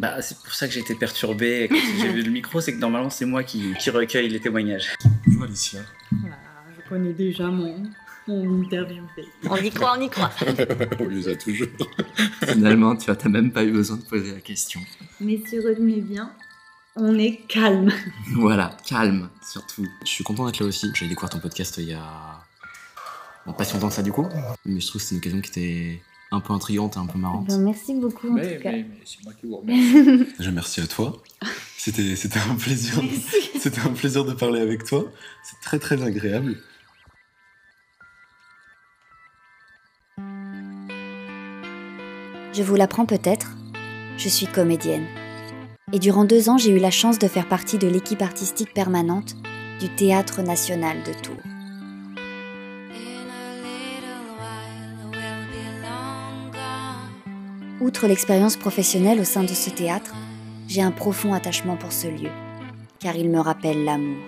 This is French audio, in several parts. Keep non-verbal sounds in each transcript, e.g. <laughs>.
Bah, c'est pour ça que j'ai été perturbé quand j'ai vu le micro, c'est que normalement c'est moi qui, qui recueille les témoignages. Bonjour Alicia. Voilà, je connais déjà mon, mon interview. On y croit, on y croit. <laughs> on les a toujours. Finalement, tu n'as même pas eu besoin de poser la question. Messieurs, retenez bien, on est calme. Voilà, calme, surtout. Je suis content d'être là aussi. J'ai découvert ton podcast il y a. Bon, pas si longtemps que ça du coup, mais je trouve que c'est une occasion qui était un peu intrigante et un peu marrante. Ben, merci beaucoup en Mais, tout cas. mais, mais c'est moi qui vous remercie. <laughs> Déjà, merci à toi. C'était, c'était un plaisir. Merci. <laughs> C'était un plaisir de parler avec toi. C'est très très agréable. Je vous l'apprends peut-être, je suis comédienne. Et durant deux ans, j'ai eu la chance de faire partie de l'équipe artistique permanente du Théâtre national de Tours. Outre l'expérience professionnelle au sein de ce théâtre, j'ai un profond attachement pour ce lieu, car il me rappelle l'amour.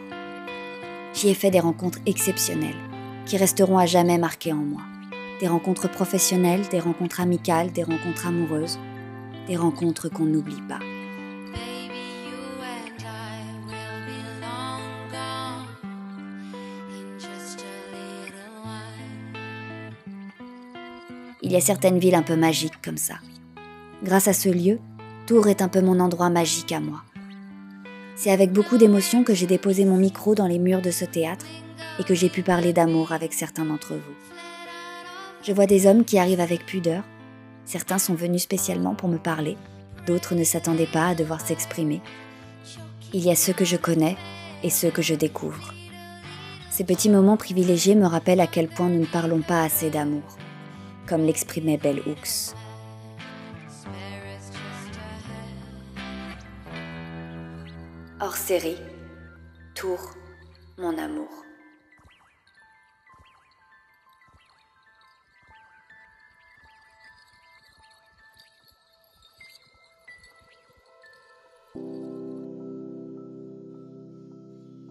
J'y ai fait des rencontres exceptionnelles, qui resteront à jamais marquées en moi. Des rencontres professionnelles, des rencontres amicales, des rencontres amoureuses, des rencontres qu'on n'oublie pas. Il y a certaines villes un peu magiques comme ça. Grâce à ce lieu, Tours est un peu mon endroit magique à moi. C'est avec beaucoup d'émotion que j'ai déposé mon micro dans les murs de ce théâtre et que j'ai pu parler d'amour avec certains d'entre vous. Je vois des hommes qui arrivent avec pudeur. Certains sont venus spécialement pour me parler, d'autres ne s'attendaient pas à devoir s'exprimer. Il y a ceux que je connais et ceux que je découvre. Ces petits moments privilégiés me rappellent à quel point nous ne parlons pas assez d'amour, comme l'exprimait Bell Hooks. Hors série, Tour, mon amour.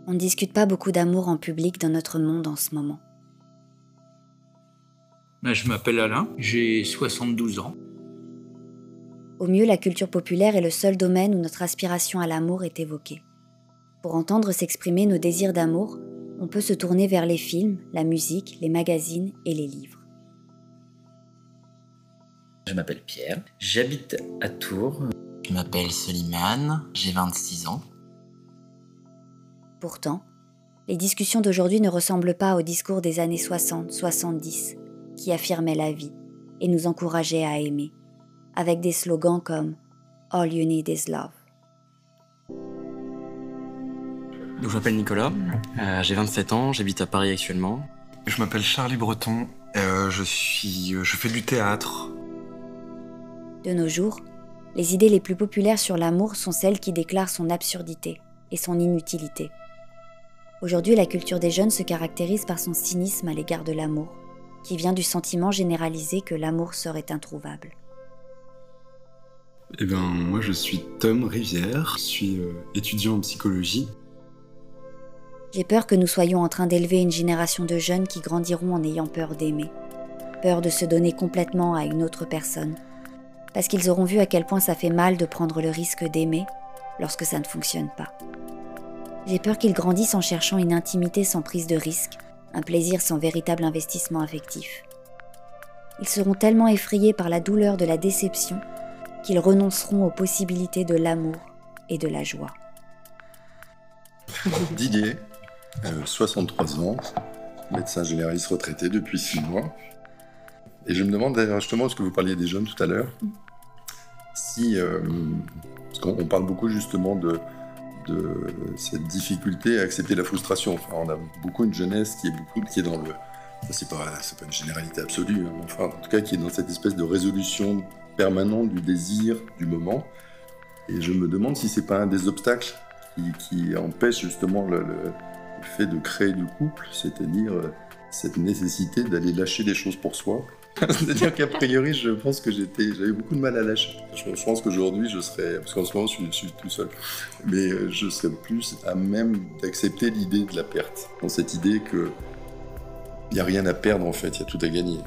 On ne discute pas beaucoup d'amour en public dans notre monde en ce moment. Bah, je m'appelle Alain, j'ai 72 ans. Au mieux, la culture populaire est le seul domaine où notre aspiration à l'amour est évoquée. Pour entendre s'exprimer nos désirs d'amour, on peut se tourner vers les films, la musique, les magazines et les livres. Je m'appelle Pierre, j'habite à Tours. Je m'appelle Soliman, j'ai 26 ans. Pourtant, les discussions d'aujourd'hui ne ressemblent pas aux discours des années 60-70 qui affirmaient la vie et nous encourageaient à aimer, avec des slogans comme All you need is love. Donc, je m'appelle Nicolas, euh, j'ai 27 ans, j'habite à Paris actuellement. Je m'appelle Charlie Breton. euh, je suis, je fais du théâtre. De nos jours, les idées les plus populaires sur l'amour sont celles qui déclarent son absurdité et son inutilité. Aujourd'hui, la culture des jeunes se caractérise par son cynisme à l'égard de l'amour, qui vient du sentiment généralisé que l'amour serait introuvable. Eh ben, moi, je suis Tom Rivière. Je suis euh, étudiant en psychologie. J'ai peur que nous soyons en train d'élever une génération de jeunes qui grandiront en ayant peur d'aimer, peur de se donner complètement à une autre personne, parce qu'ils auront vu à quel point ça fait mal de prendre le risque d'aimer lorsque ça ne fonctionne pas. J'ai peur qu'ils grandissent en cherchant une intimité sans prise de risque, un plaisir sans véritable investissement affectif. Ils seront tellement effrayés par la douleur de la déception qu'ils renonceront aux possibilités de l'amour et de la joie. Didier, euh, 63 ans, médecin généraliste retraité depuis 6 mois. Et je me demande justement, parce que vous parliez des jeunes tout à l'heure, si, euh, parce qu'on on parle beaucoup justement de, cette difficulté à accepter la frustration. On a beaucoup une jeunesse qui est beaucoup qui est dans le, c'est pas, pas une généralité absolue, hein, enfin en tout cas qui est dans cette espèce de résolution permanente du désir du moment. Et je me demande si c'est pas un des obstacles qui, empêche justement le, fait de créer du couple, c'est-à-dire euh, cette nécessité d'aller lâcher des choses pour soi. <laughs> c'est-à-dire qu'a priori, je pense que j'étais, j'avais beaucoup de mal à lâcher. Je, pense qu'aujourd'hui, je serais, parce qu'en ce moment, je suis, je suis tout seul, mais euh, je serais plus à même d'accepter l'idée de la perte, dans cette idée que il n'y a rien à perdre en fait, il y a tout à gagner.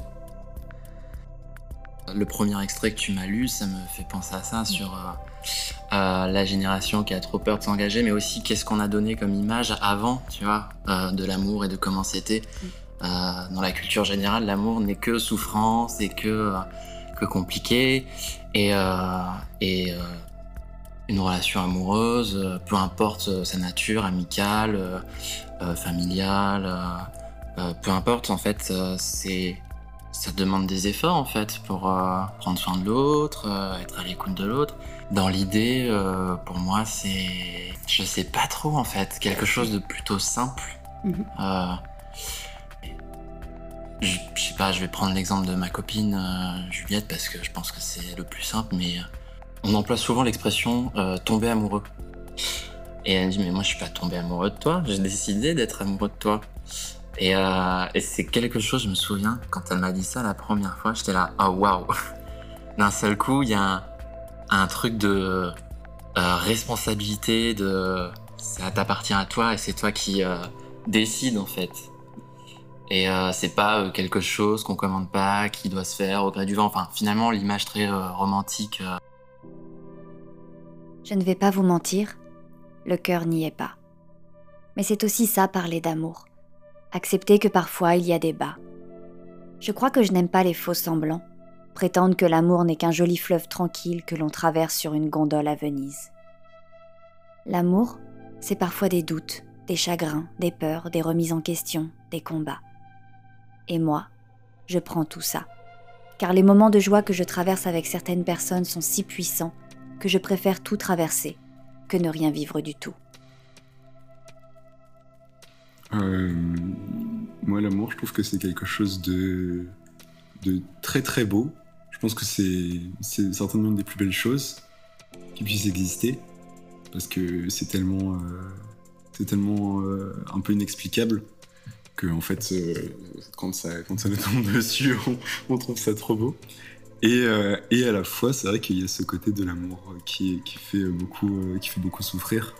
Le premier extrait que tu m'as lu, ça me fait penser à ça, sur euh, la génération qui a trop peur de s'engager, mais aussi qu'est-ce qu'on a donné comme image avant, tu vois, euh, de l'amour et de comment c'était. Euh, dans la culture générale, l'amour n'est que souffrance et que, que compliqué. Et, et une relation amoureuse, peu importe sa nature, amicale, familiale, peu importe, en fait, c'est ça demande des efforts en fait pour euh, prendre soin de l'autre, euh, être à l'écoute de l'autre. Dans l'idée, euh, pour moi, c'est, je sais pas trop en fait, quelque chose de plutôt simple. Mhm. Je, sais pas, je vais prendre l'exemple de ma copine Juliette parce que je pense que c'est le plus simple, mais on emploie souvent l'expression tomber amoureux. Et elle me dit mais moi je suis pas tombé amoureux de toi, j'ai décidé d'être amoureux de toi. Et, euh, et c'est quelque chose, je me souviens, quand elle m'a dit ça la première fois, j'étais là, oh waouh <laughs> D'un seul coup, il y a un, truc de euh, responsabilité, de ça t'appartient à toi et c'est toi qui euh, décide en fait. Et c'est pas quelque chose qu'on commande pas, qui doit se faire au gré du vent. Enfin, finalement, l'image très romantique. Je ne vais pas vous mentir, le cœur n'y est pas. Mais c'est aussi ça parler d'amour. Accepter que parfois il y a des bas. Je crois que je n'aime pas les faux semblants, prétendre que l'amour n'est qu'un joli fleuve tranquille que l'on traverse sur une gondole à Venise. L'amour, c'est parfois des doutes, des chagrins, des peurs, des remises en question, des combats. Et moi, je prends tout ça. Car les moments de joie que je traverse avec certaines personnes sont si puissants que je préfère tout traverser que ne rien vivre du tout. Euh, moi, l'amour, je trouve que c'est quelque chose de, très très beau. Je pense que c'est certainement une des plus belles choses qui puissent exister parce que c'est tellement, euh, c'est tellement euh, un peu inexplicable que en fait, euh, quand ça quand ça nous tombe <laughs> dessus, on, trouve ça trop beau. Et, et à la fois, c'est vrai qu'il y a ce côté de l'amour qui, fait beaucoup qui fait beaucoup souffrir.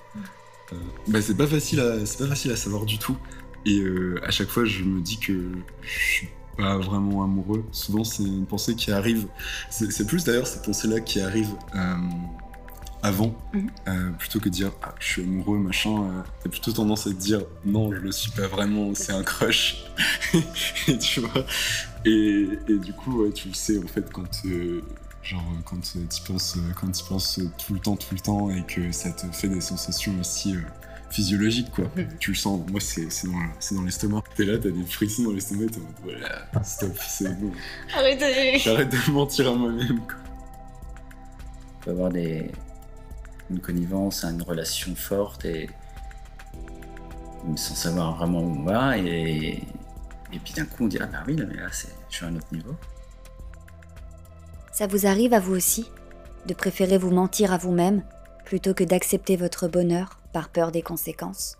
Bah, c'est pas facile c'est pas facile à savoir du tout. Et euh, à chaque fois, je me dis que je suis pas vraiment amoureux. Souvent, c'est une pensée qui arrive. C'est plus d'ailleurs cette pensée-là qui arrive euh, avant, Mhm. euh, plutôt que de dire ah, je suis amoureux, machin. T'as plutôt tendance à te dire non, je le suis pas vraiment, c'est un crush. <laughs> et tu vois. Et, et du coup, ouais, tu le sais en fait quand. Genre quand tu penses, quand tu penses tout le temps, tout le temps, et que ça te fait des sensations aussi physiologiques, quoi. Tu le sens. Moi, c'est dans, c'est dans l'estomac. T'es là, t'as des frissons dans l'estomac, t'es en mode voilà, stop, c'est bon. Arrêtez J'arrête de mentir à moi-même, quoi. On peut avoir des... une connivence, une relation forte et sans savoir vraiment où on va et, et puis d'un coup on dit ah bah oui là, mais là c'est je suis à un autre niveau. Ça vous arrive à vous aussi de préférer vous mentir à vous-même plutôt que d'accepter votre bonheur? Par peur des conséquences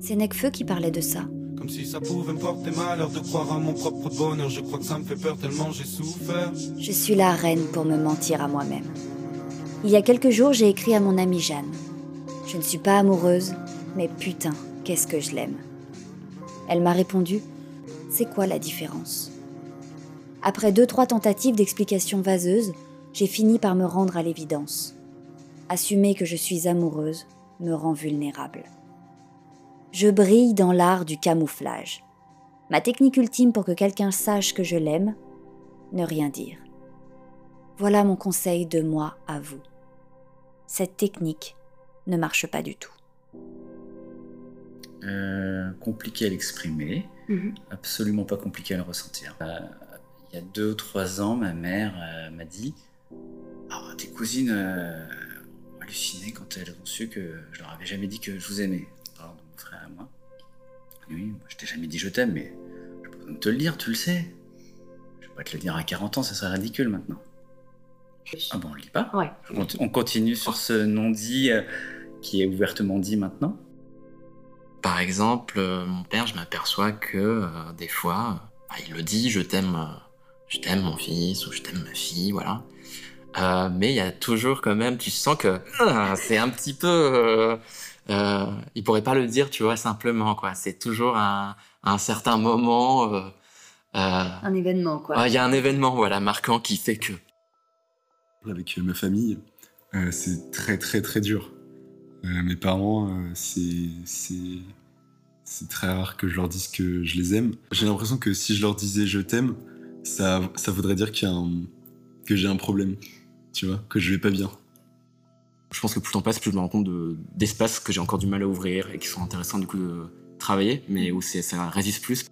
C'est Necfeu qui parlait de ça. Comme si ça pouvait me porter malheur de croire à mon propre bonheur. Je crois que ça me fait peur tellement j'ai souffert. Je suis la reine pour me mentir à moi-même. Il y a quelques jours, j'ai écrit à mon amie Jeanne. Je ne suis pas amoureuse, mais putain, qu'est-ce que je l'aime. Elle m'a répondu C'est quoi la différence? Après deux, trois tentatives d'explication vaseuses, j'ai fini par me rendre à l'évidence. Assumer que je suis amoureuse me rend vulnérable. Je brille dans l'art du camouflage. Ma technique ultime pour que quelqu'un sache que je l'aime, ne rien dire. Voilà mon conseil de moi à vous. Cette technique ne marche pas du tout. Euh, compliqué à l'exprimer, Mhm. absolument pas compliqué à le ressentir. Euh, il y a deux ou trois ans, ma mère euh, m'a dit Ah, tes cousines euh, halluciné quand elles ont su que je leur avais jamais dit que je vous aimais. Parlant de mon frère et moi. Oui, moi je t'ai jamais dit je t'aime, mais besoin de te le dire, tu le sais. Je vais pas te le dire à 40 ans, ça serait ridicule maintenant. Ah bon, on le dit pas? Ouais. On conti- On continue sur ce non-dit euh, qui est ouvertement dit maintenant. Par exemple, euh, mon père, je m'aperçois que euh, des fois, bah, il le dit, je t'aime, euh, je t'aime mon fils ou je t'aime ma fille, voilà. Euh, mais il y a toujours quand même, tu sens que ah, c'est un petit peu, euh, euh, il pourrait pas le dire, tu vois, simplement quoi. C'est toujours un, un certain moment euh, Un événement, quoi. Il y a un événement voilà, marquant qui fait que. Avec ma famille, euh, c'est très très très dur. Euh, mes parents, euh, c'est c'est c'est très rare que je leur dise que je les aime. J'ai l'impression que si je leur disais je t'aime, ça ça voudrait dire qu'il y a un que j'ai un problème, tu vois, que je vais pas bien. Je pense que plus le temps passe, plus je me rends compte de- d'espaces que j'ai encore du mal à ouvrir et qui sont intéressants du coup de travailler, mais où c'est- ça résiste plus.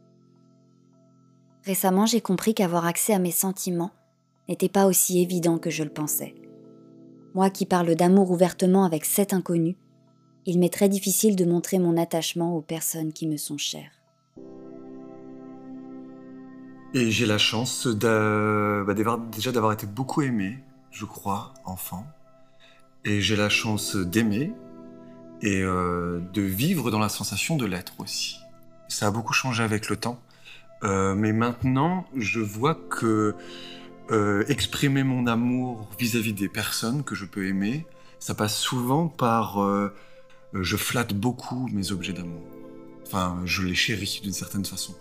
Récemment, j'ai compris qu'avoir accès à mes sentiments n'était pas aussi évident que je le pensais. Moi qui parle d'amour ouvertement avec sept inconnus, il m'est très difficile de montrer mon attachement aux personnes qui me sont chères. Et j'ai la chance d'a- bah, d'avoir- déjà d'avoir été beaucoup aimé, je crois, enfant. Et j'ai la chance d'aimer et euh, de vivre dans la sensation de l'être aussi. Ça a beaucoup changé avec le temps. Euh, mais maintenant, je vois que euh, exprimer mon amour vis-à-vis des personnes que je peux aimer, ça passe souvent par je flatte beaucoup mes objets d'amour. Enfin, je les chéris d'une certaine façon.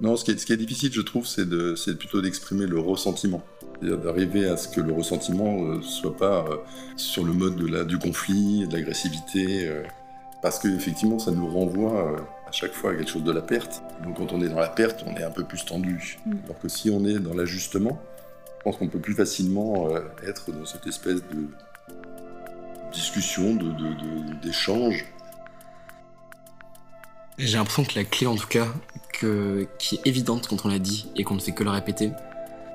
Non, ce qui est, ce qui est difficile, je trouve, c'est de, plutôt d'exprimer le ressentiment. C'est-à-dire d'arriver à ce que le ressentiment euh, soit pas euh, sur le mode de la, du conflit, de l'agressivité, euh, parce qu'effectivement, ça nous renvoie euh, à chaque fois à quelque chose de la perte. Donc quand on est dans la perte, on est un peu plus tendu. Mm. Alors que si on est dans l'ajustement, je pense qu'on peut plus facilement être dans cette espèce de discussion, de, de- de- d'échange. J'ai l'impression que la clé, en tout cas, qui est évidente quand on l'a dit et qu'on ne fait que le répéter,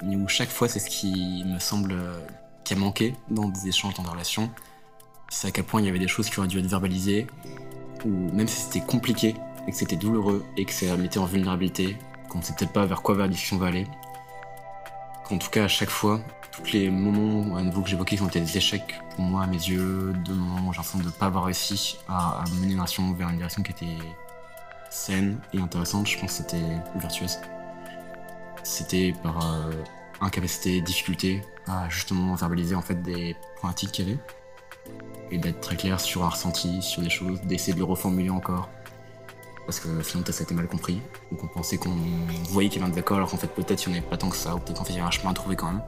mais où chaque fois c'est ce qui me semble euh, qui a manqué dans des échanges, dans des relations, c'est à quel point il y avait des choses qui auraient dû être verbalisées, ou même si c'était compliqué et que c'était douloureux et que ça mettait en vulnérabilité, qu'on ne sait peut-être pas vers quoi la discussion va aller. Qu'en tout cas, à chaque fois, tous les moments à nouveau que j'évoquais qui ont été des échecs pour moi, à mes yeux, de moments où j'ai l'impression de ne pas avoir réussi à, à mener relation vers une direction qui était saine et intéressante, je pense que c'était vertueuse. C'était par euh, incapacité, difficulté à justement verbaliser en fait des problématiques qu'il y avait et d'être très clair sur un ressenti, sur des choses, d'essayer de le reformuler encore. Parce que sinon ça a été mal compris, ou qu'on pensait qu'on voyait qu'il y avait un désaccord alors qu'en fait peut-être il n'y en avait pas tant que ça, ou peut-être qu'en fait il y avait un chemin à trouver quand même.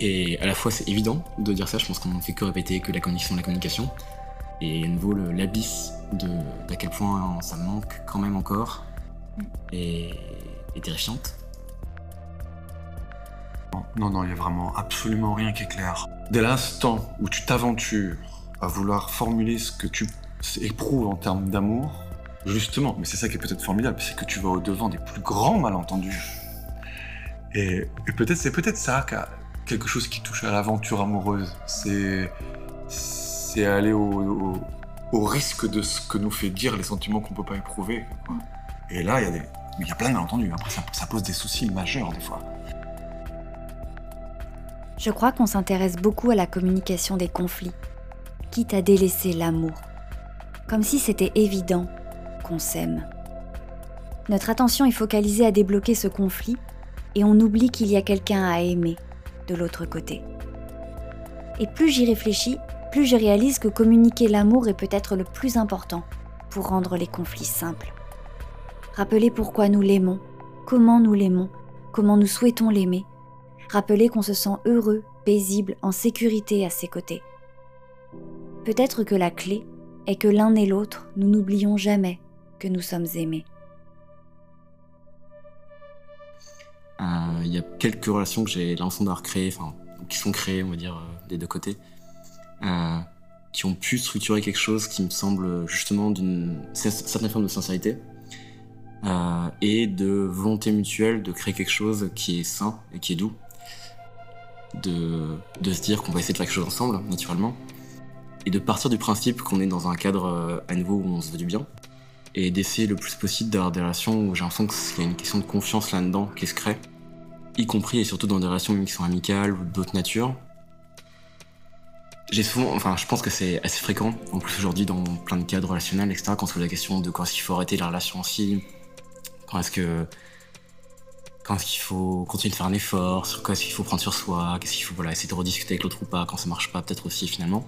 Et à la fois c'est évident de dire ça, je pense qu'on ne fait que répéter que la communication, la communication. Et à nouveau l'abysse d'à quel point ça manque quand même encore est, est terrifiante. Non, non, il y a vraiment absolument rien qui est clair. Dès l'instant où tu t'aventures à vouloir formuler ce que tu éprouves en termes d'amour, justement, mais c'est ça qui est peut-être formidable, c'est que tu vas au-devant des plus grands malentendus. Et, et peut-être c'est peut-être ça quelque chose qui touche à l'aventure amoureuse. C'est c'est aller au, au- au risque de ce que nous fait dire les sentiments qu'on peut pas éprouver. Et là, il y a des il y a plein de malentendus. Après, ça pose des soucis majeurs des fois. Je crois qu'on s'intéresse beaucoup à la communication des conflits, quitte à délaisser l'amour, comme si c'était évident qu'on s'aime. Notre attention est focalisée à débloquer ce conflit et on oublie qu'il y a quelqu'un à aimer de l'autre côté. Et plus j'y réfléchis, plus je réalise que communiquer l'amour est peut-être le plus important pour rendre les conflits simples. Rappeler pourquoi nous l'aimons, comment nous l'aimons, comment nous souhaitons l'aimer, rappeler qu'on se sent heureux, paisible, en sécurité à ses côtés. Peut-être que la clé est que l'un et l'autre, nous n'oublions jamais que nous sommes aimés. Euh, Il y a quelques relations que j'ai l'impression d'avoir créées, enfin, qui sont créées, on va dire, euh, des deux côtés, qui ont pu structurer quelque chose qui me semble justement d'une cer- certaine forme de sincérité euh, et de volonté mutuelle de créer quelque chose qui est sain et qui est doux. De, de se dire qu'on va essayer de faire quelque chose ensemble, naturellement, et de partir du principe qu'on est dans un cadre euh, à nouveau où on se veut du bien, et d'essayer le plus possible d'avoir des relations où j'ai l'impression qu'il y a une question de confiance là-dedans qui se crée, y compris et surtout dans des relations qui sont amicales ou d'autres natures. J'ai souvent, enfin, je pense que c'est assez fréquent, en plus aujourd'hui dans plein de cadres relationnels, etc., quand on se pose la question de quand est-ce qu'il faut arrêter la relation aussi, quand est-ce que, quand est-ce qu'il faut continuer de faire un effort, sur quoi est-ce qu'il faut prendre sur soi, qu'est-ce qu'il faut, voilà, essayer de rediscuter avec l'autre ou pas, quand ça marche pas, peut-être aussi finalement.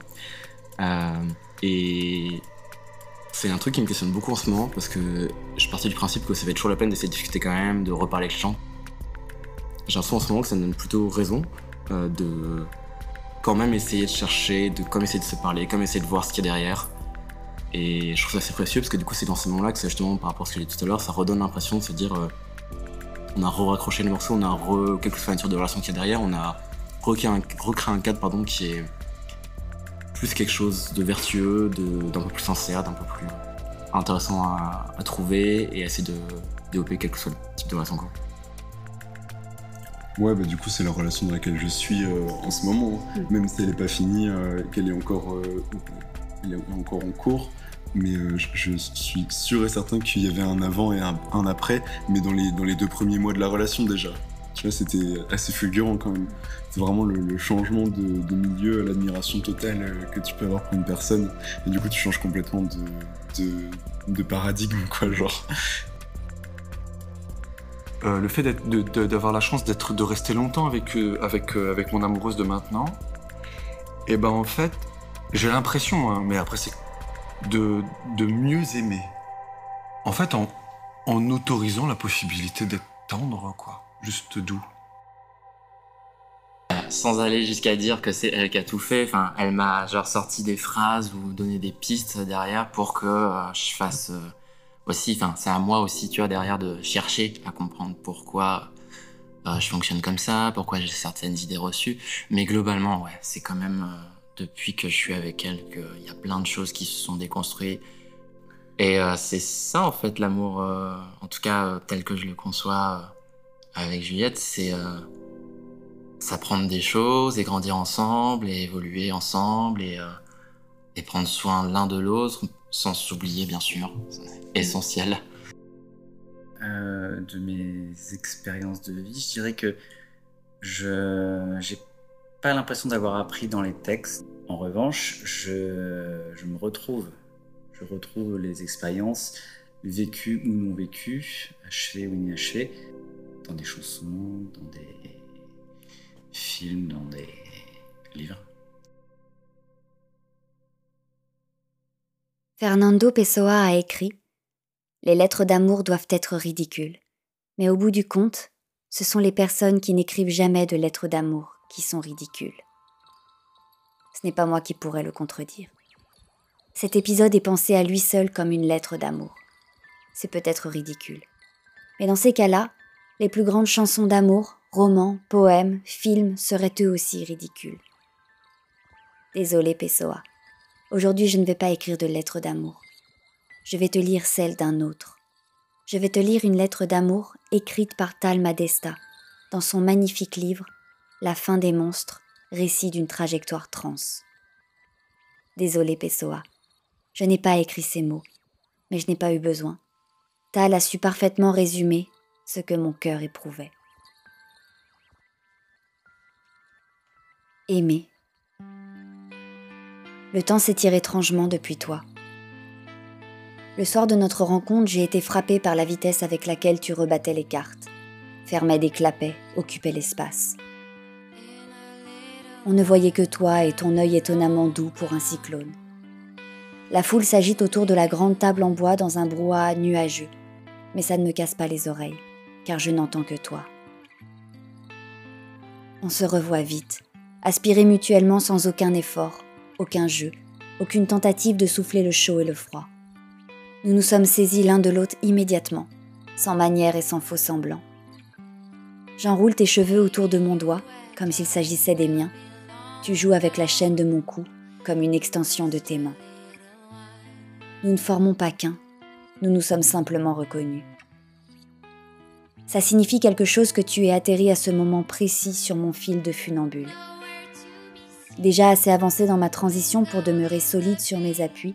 Euh, et c'est un truc qui me questionne beaucoup en ce moment parce que je parti du principe que ça être toujours la peine d'essayer de discuter quand même, de reparler avec les gens. J'ai l'impression en ce moment que ça me donne plutôt raison euh, de quand même essayer de chercher, de comme essayer de se parler, comme essayer de voir ce qu'il y a derrière. Et je trouve ça assez précieux parce que du coup, c'est dans ces moments-là que c'est justement par rapport à ce que j'ai dit tout à l'heure, ça redonne l'impression de se dire euh, on a re-raccroché les morceaux, on a re, quelle que soit la nature de relation qu'il y a derrière, on a recréé un, recréé un cadre qui est plus quelque chose de vertueux, d'un peu plus sincère, d'un peu plus intéressant à, trouver et essayer de développer quel que soit le type de relation. Quoi. Ouais, bah du coup, c'est la relation dans laquelle je suis euh, en ce moment. Mm. Même si elle n'est pas finie, euh, qu'elle est encore, euh, elle est encore en cours. Mais euh, je, je suis sûr et certain qu'il y avait un avant et un, un après, mais dans les, dans les deux premiers mois de la relation déjà. Tu vois, c'était assez fulgurant quand même. C'est vraiment le, le changement de, de milieu, l'admiration totale euh, que tu peux avoir pour une personne. Et du coup, tu changes complètement de, de, de paradigme, quoi, genre. Euh, le fait d'avoir la chance d'être de rester longtemps avec euh, avec euh, avec mon amoureuse de maintenant et ben en fait j'ai l'impression hein, mais après c'est de de mieux aimer. En fait en en autorisant la possibilité d'être tendre quoi juste doux. Sans aller jusqu'à dire que c'est elle qui a tout fait, enfin, elle m'a genre sorti des phrases ou donné des pistes derrière pour que je fasse aussi, enfin, c'est à moi aussi, tu vois, derrière de chercher à comprendre pourquoi euh, je fonctionne comme ça, pourquoi j'ai certaines idées reçues. Mais globalement, ouais, c'est quand même euh, depuis que je suis avec elle qu'il y a plein de choses qui se sont déconstruites. Et euh, c'est ça, en fait, l'amour, en tout cas, tel que je le conçois avec Juliette, c'est s'apprendre des choses et grandir ensemble et évoluer ensemble et prendre soin l'un de l'autre sans s'oublier, bien sûr. Essentiel. Euh, de mes expériences de vie, je dirais que je j'ai pas l'impression d'avoir appris dans les textes. En revanche, je, je me retrouve. Je retrouve les expériences vécues ou non vécues, achevées ou inachevées, dans des chansons, dans des films, dans des livres. Fernando Pessoa a écrit Les lettres d'amour doivent être ridicules. Mais au bout du compte, ce sont les personnes qui n'écrivent jamais de lettres d'amour qui sont ridicules. Ce n'est pas moi qui pourrais le contredire. Cet épisode est pensé à lui seul comme une lettre d'amour. C'est peut-être ridicule. Mais dans ces cas-là, les plus grandes chansons d'amour, romans, poèmes, films seraient eux aussi ridicules. Désolé, Pessoa. Aujourd'hui, je ne vais pas écrire de lettre d'amour. Je vais te lire celle d'un autre. Je vais te lire une lettre d'amour écrite par Tal Madesta dans son magnifique livre La fin des monstres, récit d'une trajectoire trans. Désolé, Pessoa. Je n'ai pas écrit ces mots, mais je n'ai pas eu besoin. Tal a su parfaitement résumer ce que mon cœur éprouvait. Aimer. Le temps s'étire étrangement depuis toi. Le soir de notre rencontre, j'ai été frappée par la vitesse avec laquelle tu rebattais les cartes, fermais des clapets, occupais l'espace. On ne voyait que toi et ton œil étonnamment doux pour un cyclone. La foule s'agite autour de la grande table en bois dans un brouhaha nuageux, mais ça ne me casse pas les oreilles, car je n'entends que toi. On se revoit vite, aspirés mutuellement sans aucun effort, aucun jeu, aucune tentative de souffler le chaud et le froid. Nous nous sommes saisis l'un de l'autre immédiatement, sans manière et sans faux semblant. J'enroule tes cheveux autour de mon doigt, comme s'il s'agissait des miens. Tu joues avec la chaîne de mon cou, comme une extension de tes mains. Nous ne formons pas qu'un, nous nous sommes simplement reconnus. Ça signifie quelque chose que tu aies atterri à ce moment précis sur mon fil de funambule. Déjà assez avancé dans ma transition pour demeurer solide sur mes appuis,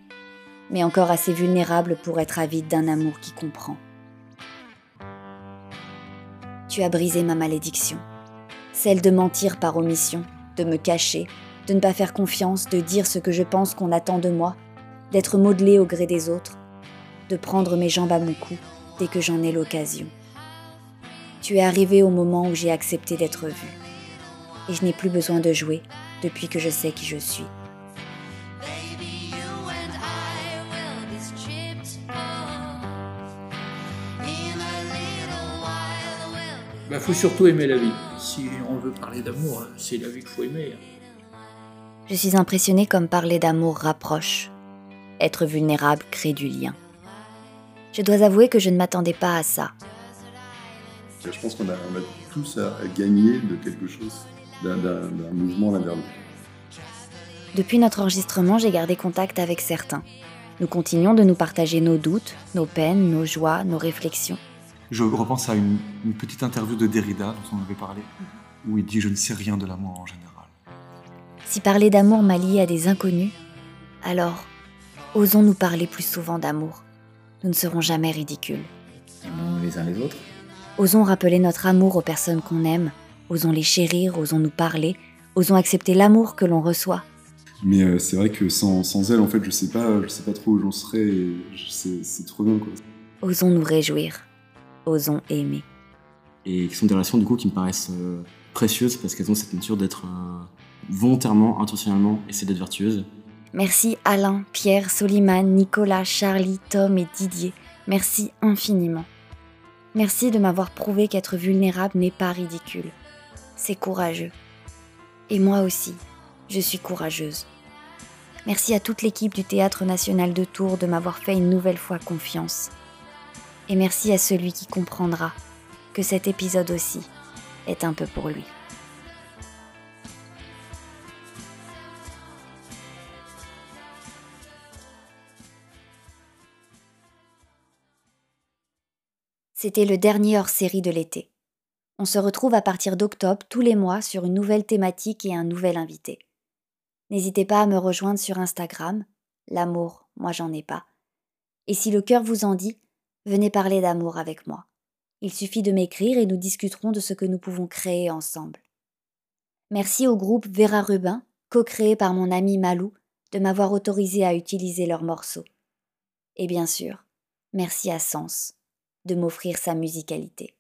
mais encore assez vulnérable pour être avide d'un amour qui comprend. Tu as brisé ma malédiction, celle de mentir par omission, de me cacher, de ne pas faire confiance, de dire ce que je pense qu'on attend de moi, d'être modelé au gré des autres, de prendre mes jambes à mon cou dès que j'en ai l'occasion. Tu es arrivé au moment où j'ai accepté d'être vue, et je n'ai plus besoin de jouer depuis que je sais qui je suis. Il bah, faut surtout aimer la vie. Si on veut parler d'amour, c'est la vie qu'il faut aimer. Je suis impressionnée comme parler d'amour rapproche. Être vulnérable crée du lien. Je dois avouer que je ne m'attendais pas à ça. Je pense qu'on a, a tous à gagner de quelque chose d'un mouvement l'un vers l'autre. Depuis notre enregistrement, j'ai gardé contact avec certains. Nous continuons de nous partager nos doutes, nos peines, nos joies, nos réflexions. Je repense à une, une petite interview de Derrida dont on avait parlé, où il dit Je ne sais rien de l'amour en général. Si parler d'amour m'a lié à des inconnus, alors osons nous parler plus souvent d'amour. Nous ne serons jamais ridicules. Aimons les uns les autres. Osons rappeler notre amour aux personnes qu'on aime, osons les chérir, osons nous parler, osons accepter l'amour que l'on reçoit. Mais euh, c'est vrai que sans, sans elle, en fait, je sais pas, je sais pas trop où j'en serais. et je- c'est trop bien, quoi. Osons nous réjouir, osons aimer. et qui sont des relations du coup qui me paraissent euh, précieuses parce qu'elles ont cette nature d'être euh, volontairement, intentionnellement essayer d'être vertueuses. Merci Alain, Pierre, Soliman, Nicolas, Charlie, Tom et Didier. Merci infiniment. Merci de m'avoir prouvé qu'être vulnérable n'est pas ridicule. C'est courageux. Et moi aussi, je suis courageuse. Merci à toute l'équipe du Théâtre national de Tours de m'avoir fait une nouvelle fois confiance. Et merci à celui qui comprendra que cet épisode aussi est un peu pour lui. C'était le dernier hors-série de l'été. On se retrouve à partir d'octobre tous les mois sur une nouvelle thématique et un nouvel invité. N'hésitez pas à me rejoindre sur Instagram. L'amour, moi j'en ai pas. Et si le cœur vous en dit, venez parler d'amour avec moi. Il suffit de m'écrire et nous discuterons de ce que nous pouvons créer ensemble. Merci au groupe Vera Rubin, co-créé par mon ami Malou, de m'avoir autorisé à utiliser leurs morceaux. Et bien sûr, merci à Sens de m'offrir sa musicalité.